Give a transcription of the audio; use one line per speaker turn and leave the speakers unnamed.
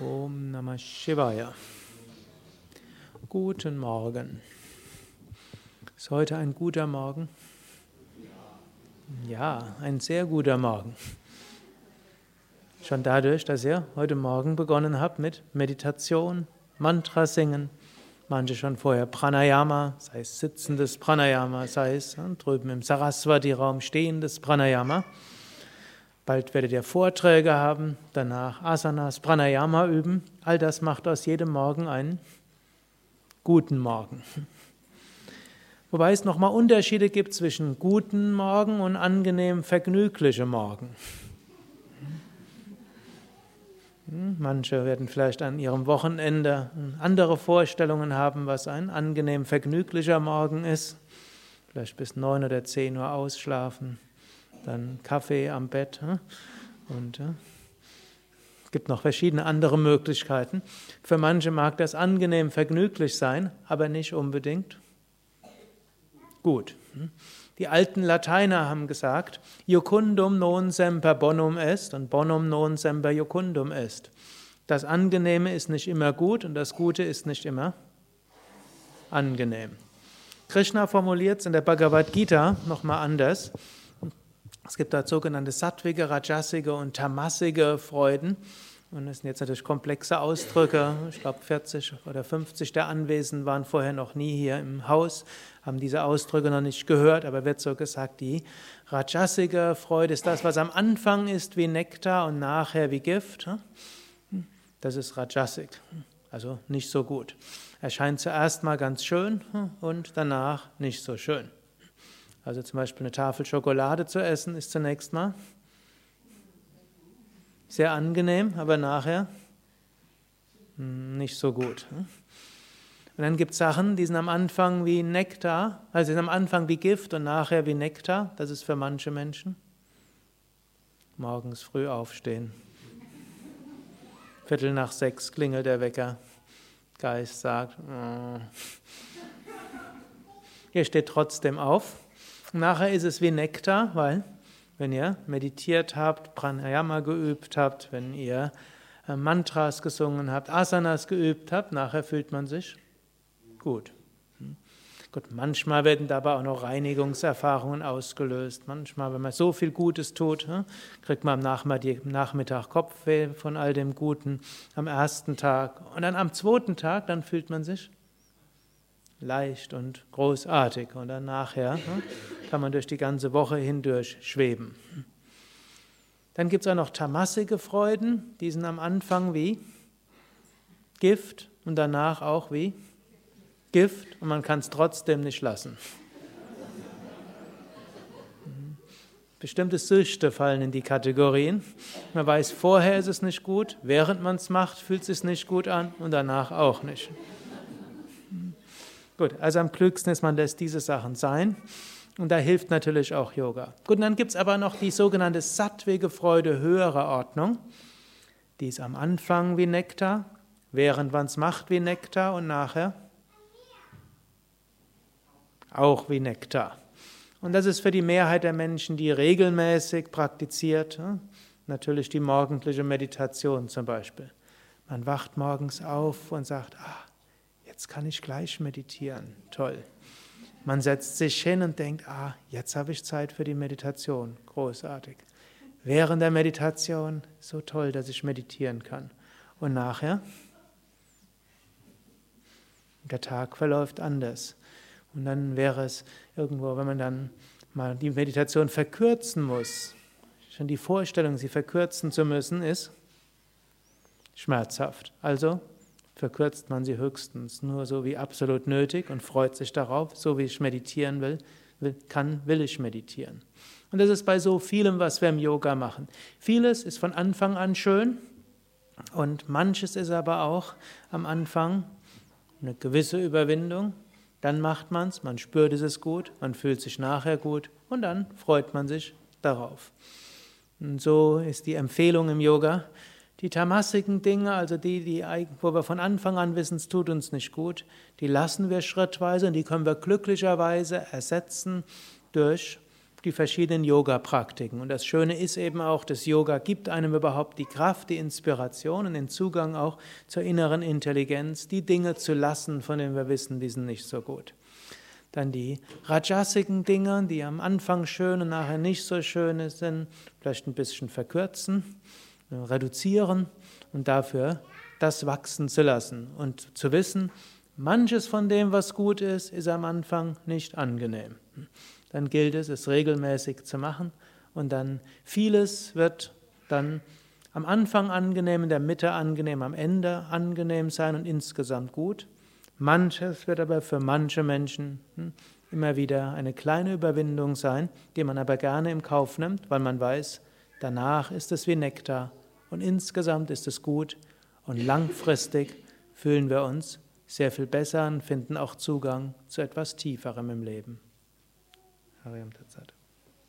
Om Namah Shivaya. Guten Morgen. Ist heute ein guter Morgen? Ja, ein sehr guter Morgen. Schon dadurch, dass ihr heute Morgen begonnen habt mit Meditation, Mantra singen, manche schon vorher Pranayama, sei es sitzendes Pranayama, sei es drüben im Saraswati-Raum stehendes Pranayama. Bald werdet ihr Vorträge haben, danach Asanas, Pranayama üben. All das macht aus jedem Morgen einen guten Morgen. Wobei es nochmal Unterschiede gibt zwischen guten Morgen und angenehm vergnüglichem Morgen. Hm, manche werden vielleicht an ihrem Wochenende andere Vorstellungen haben, was ein angenehm vergnüglicher Morgen ist. Vielleicht bis neun oder zehn Uhr ausschlafen dann Kaffee am Bett und es gibt noch verschiedene andere Möglichkeiten. Für manche mag das angenehm vergnüglich sein, aber nicht unbedingt gut. Hm? Die alten Lateiner haben gesagt, Jucundum non semper bonum est und bonum non semper jucundum est. Das Angenehme ist nicht immer gut und das Gute ist nicht immer angenehm. Krishna formuliert es in der Bhagavad Gita nochmal anders. Es gibt dort sogenannte sattwige, rajasige und tamasige Freuden. Und das sind jetzt natürlich komplexe Ausdrücke. Ich glaube, 40 oder 50 der Anwesenden waren vorher noch nie hier im Haus, haben diese Ausdrücke noch nicht gehört, aber wird so gesagt, die rajasige Freude ist das, was am Anfang ist wie Nektar und nachher wie Gift. Das ist rajasig, also nicht so gut. Erscheint zuerst mal ganz schön und danach nicht so schön. Also zum Beispiel eine Tafel Schokolade zu essen ist zunächst mal sehr angenehm, aber nachher nicht so gut. Und dann gibt es Sachen, die sind am Anfang wie Nektar, also sind am Anfang wie Gift und nachher wie Nektar. Das ist für manche Menschen. Morgens früh aufstehen. Viertel nach sechs klingelt der Wecker. Geist sagt, oh. ihr steht trotzdem auf Nachher ist es wie Nektar, weil wenn ihr meditiert habt, Pranayama geübt habt, wenn ihr äh, Mantras gesungen habt, Asanas geübt habt, nachher fühlt man sich gut. Hm. Gut, manchmal werden dabei auch noch Reinigungserfahrungen ausgelöst. Manchmal, wenn man so viel Gutes tut, hm, kriegt man am Nachmittag Kopfweh von all dem Guten am ersten Tag. Und dann am zweiten Tag, dann fühlt man sich leicht und großartig. Und dann nachher ne, kann man durch die ganze Woche hindurch schweben. Dann gibt es auch noch tamassige Freuden, die sind am Anfang wie Gift und danach auch wie Gift und man kann es trotzdem nicht lassen. Bestimmte Süchte fallen in die Kategorien. Man weiß, vorher ist es nicht gut, während man es macht, fühlt es sich nicht gut an und danach auch nicht. Gut, also am klügsten ist, man lässt diese Sachen sein. Und da hilft natürlich auch Yoga. Gut, und dann gibt es aber noch die sogenannte sattwige Freude höherer Ordnung. Die ist am Anfang wie Nektar, während man es macht wie Nektar und nachher auch wie Nektar. Und das ist für die Mehrheit der Menschen, die regelmäßig praktiziert, natürlich die morgendliche Meditation zum Beispiel. Man wacht morgens auf und sagt, ah, jetzt kann ich gleich meditieren. Toll. Man setzt sich hin und denkt, ah, jetzt habe ich Zeit für die Meditation. Großartig. Während der Meditation, so toll, dass ich meditieren kann. Und nachher? Der Tag verläuft anders. Und dann wäre es irgendwo, wenn man dann mal die Meditation verkürzen muss, schon die Vorstellung, sie verkürzen zu müssen, ist schmerzhaft. Also verkürzt man sie höchstens nur so wie absolut nötig und freut sich darauf, so wie ich meditieren will, will kann, will ich meditieren. Und das ist bei so vielem, was wir im Yoga machen. Vieles ist von Anfang an schön und manches ist aber auch am Anfang eine gewisse Überwindung. Dann macht man es, man spürt es gut, man fühlt sich nachher gut und dann freut man sich darauf. Und so ist die Empfehlung im Yoga, die tamassigen Dinge, also die, die, wo wir von Anfang an wissen, es tut uns nicht gut, die lassen wir schrittweise und die können wir glücklicherweise ersetzen durch die verschiedenen Yoga-Praktiken. Und das Schöne ist eben auch, das Yoga gibt einem überhaupt die Kraft, die Inspiration und den Zugang auch zur inneren Intelligenz, die Dinge zu lassen, von denen wir wissen, die sind nicht so gut. Dann die rajasigen Dinge, die am Anfang schön und nachher nicht so schön sind, vielleicht ein bisschen verkürzen, reduzieren und dafür das wachsen zu lassen und zu wissen, manches von dem, was gut ist, ist am Anfang nicht angenehm dann gilt es, es regelmäßig zu machen und dann vieles wird dann am Anfang angenehm, in der Mitte angenehm, am Ende angenehm sein und insgesamt gut. Manches wird aber für manche Menschen hm, immer wieder eine kleine Überwindung sein, die man aber gerne im Kauf nimmt, weil man weiß, danach ist es wie Nektar und insgesamt ist es gut und langfristig fühlen wir uns sehr viel besser und finden auch Zugang zu etwas Tieferem im Leben. Hariam Tatsat.